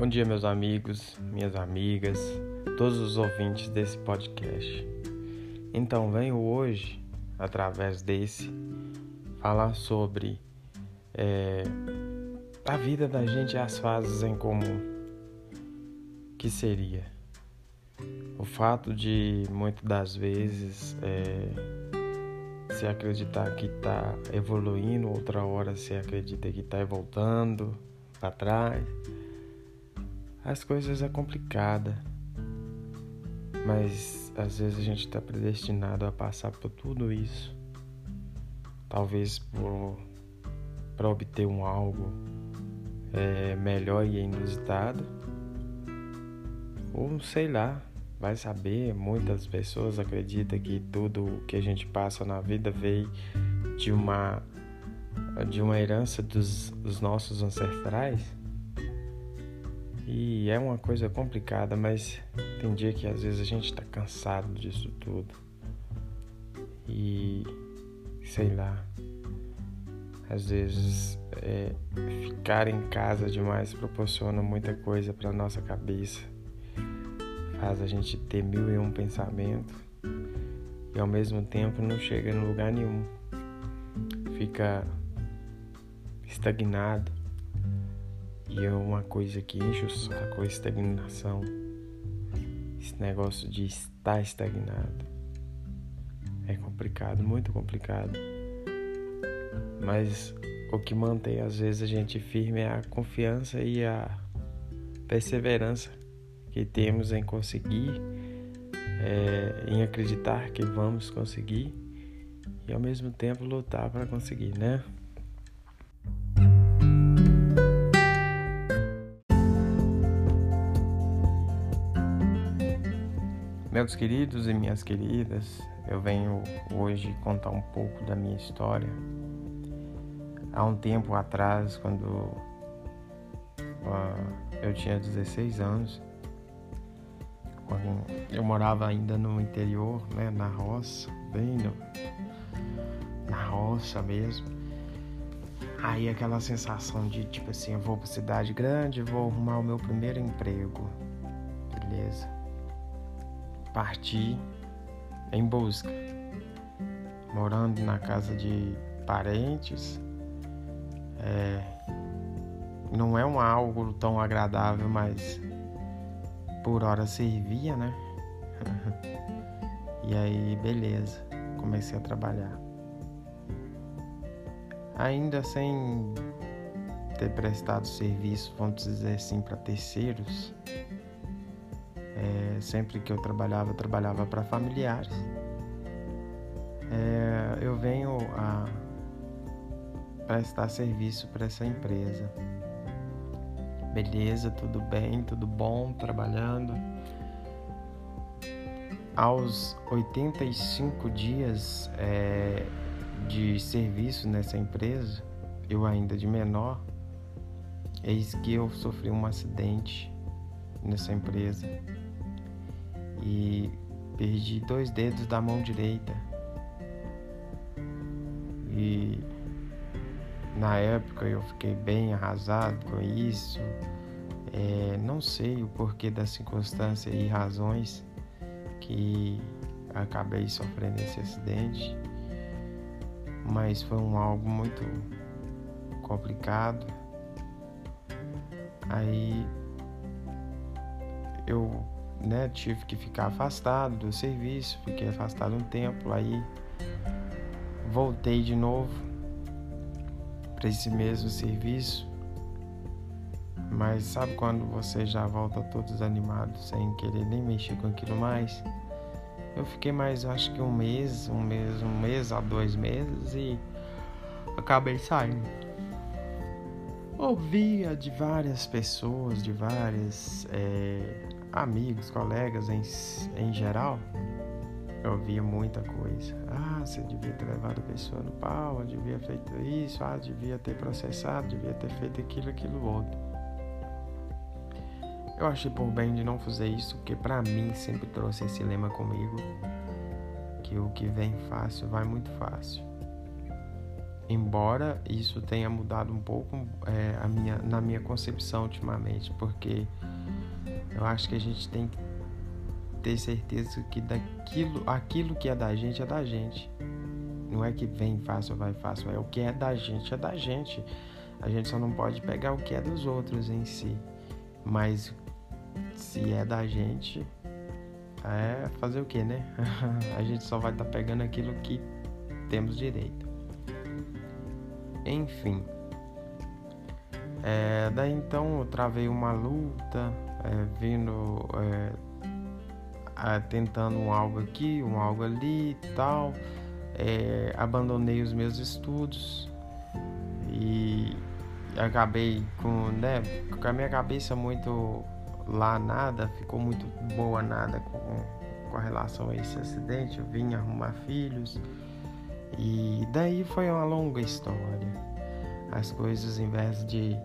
Bom dia, meus amigos, minhas amigas, todos os ouvintes desse podcast. Então, venho hoje, através desse, falar sobre é, a vida da gente e as fases em comum. Que seria o fato de muitas das vezes é, se acreditar que está evoluindo, outra hora se acredita que está voltando para trás as coisas é complicada, mas às vezes a gente está predestinado a passar por tudo isso, talvez para obter um algo é, melhor e inusitado, ou sei lá, vai saber. Muitas pessoas acreditam que tudo que a gente passa na vida veio de uma de uma herança dos, dos nossos ancestrais e é uma coisa complicada, mas tem dia que às vezes a gente está cansado disso tudo. E sei lá, às vezes é, ficar em casa demais proporciona muita coisa para nossa cabeça, faz a gente ter mil e um pensamentos e ao mesmo tempo não chega em lugar nenhum, fica estagnado e é uma coisa que enche o saco, a estagnação. Esse negócio de estar estagnado. É complicado, muito complicado. Mas o que mantém às vezes a gente firme é a confiança e a perseverança que temos em conseguir, é, em acreditar que vamos conseguir e ao mesmo tempo lutar para conseguir, né? Meus queridos e minhas queridas, eu venho hoje contar um pouco da minha história. Há um tempo atrás, quando uh, eu tinha 16 anos, eu morava ainda no interior, né, na roça, bem no, na roça mesmo. Aí aquela sensação de tipo assim, eu vou pra cidade grande, vou arrumar o meu primeiro emprego. Beleza parti em busca, morando na casa de parentes. É, não é um algo tão agradável, mas por hora servia, né? e aí, beleza, comecei a trabalhar. Ainda sem ter prestado serviço, vamos dizer assim, para terceiros, é, sempre que eu trabalhava, eu trabalhava para familiares. É, eu venho a prestar serviço para essa empresa. Beleza, tudo bem, tudo bom, trabalhando. Aos 85 dias é, de serviço nessa empresa, eu ainda de menor, eis que eu sofri um acidente nessa empresa e perdi dois dedos da mão direita. E na época eu fiquei bem arrasado com isso. É, não sei o porquê da circunstância e razões que acabei sofrendo esse acidente, mas foi um algo muito complicado. Aí eu né, tive que ficar afastado do serviço, fiquei afastado um tempo, aí voltei de novo para esse mesmo serviço. Mas sabe quando você já volta todo desanimado, sem querer nem mexer com aquilo mais? Eu fiquei mais, acho que um mês, um mês, um mês a dois meses e acabei saindo. Ouvia de várias pessoas, de várias é, amigos, colegas em, em geral, eu via muita coisa. Ah, você devia ter levado a pessoa no pau, devia ter feito isso, ah, devia ter processado, devia ter feito aquilo, aquilo outro. Eu achei por bem de não fazer isso, porque para mim sempre trouxe esse lema comigo, que o que vem fácil vai muito fácil. embora isso tenha mudado um pouco é, minha, na minha concepção ultimamente, porque eu acho que a gente tem que ter certeza que daquilo, aquilo que é da gente é da gente. Não é que vem fácil vai fácil, é o que é da gente é da gente. A gente só não pode pegar o que é dos outros em si. Mas se é da gente, é fazer o que, né? a gente só vai estar tá pegando aquilo que temos direito. Enfim. É, daí então eu travei uma luta, é, vindo, é, tentando um algo aqui, um algo ali e tal. É, abandonei os meus estudos e acabei com, né, com a minha cabeça muito lá nada, ficou muito boa nada com, com relação a esse acidente. Eu vim arrumar filhos e daí foi uma longa história. As coisas, em vez de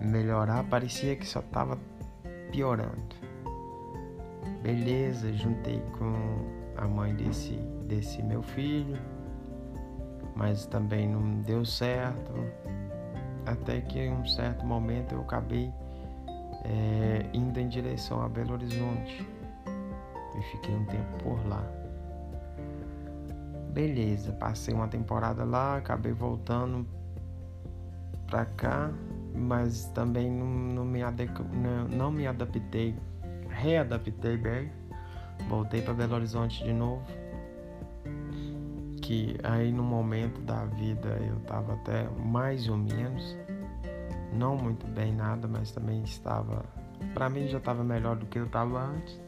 melhorar, parecia que só estava piorando. Beleza, juntei com a mãe desse, desse meu filho, mas também não deu certo. Até que em um certo momento eu acabei é, indo em direção a Belo Horizonte e fiquei um tempo por lá. Beleza, passei uma temporada lá, acabei voltando pra cá, mas também não, não, me, não, não me adaptei, readaptei bem. Voltei para Belo Horizonte de novo. Que aí no momento da vida eu tava até mais ou menos não muito bem nada, mas também estava, para mim já estava melhor do que eu estava antes.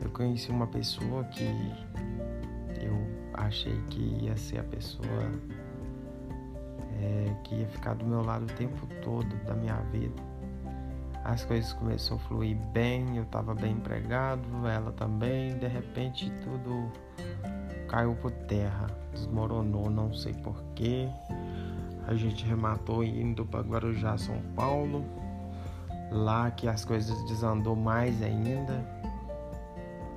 Eu conheci uma pessoa que eu achei que ia ser a pessoa é, que ia ficar do meu lado o tempo todo da minha vida. As coisas começaram a fluir bem, eu estava bem empregado, ela também. De repente tudo caiu por terra, desmoronou, não sei porquê. A gente rematou indo para Guarujá, São Paulo. Lá que as coisas desandou mais ainda.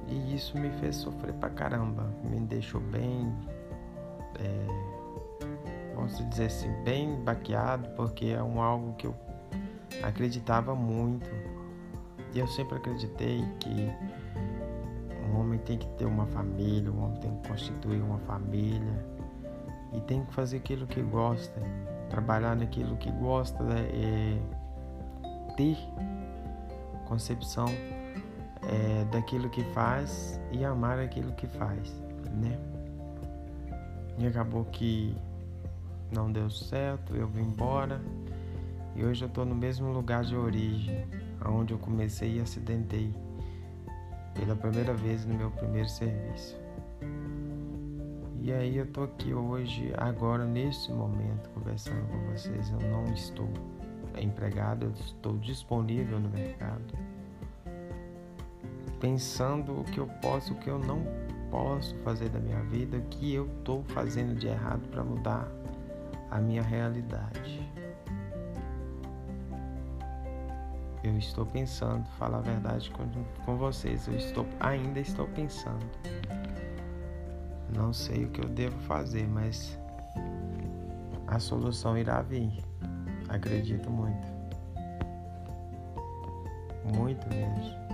E isso me fez sofrer pra caramba. Me deixou bem. É, vamos dizer assim, bem baqueado, porque é um algo que eu acreditava muito. E eu sempre acreditei que um homem tem que ter uma família, um homem tem que constituir uma família e tem que fazer aquilo que gosta, trabalhar naquilo que gosta, né? é, ter concepção é, daquilo que faz e amar aquilo que faz, né? E acabou que não deu certo, eu vim embora e hoje eu estou no mesmo lugar de origem, onde eu comecei e acidentei pela primeira vez no meu primeiro serviço. E aí eu tô aqui hoje, agora, nesse momento, conversando com vocês. Eu não estou empregado, eu estou disponível no mercado. Pensando o que eu posso, o que eu não posso fazer da minha vida, o que eu estou fazendo de errado para mudar a minha realidade. Eu estou pensando, falar a verdade com, com vocês, eu estou ainda estou pensando. Não sei o que eu devo fazer, mas a solução irá vir. Acredito muito. Muito mesmo.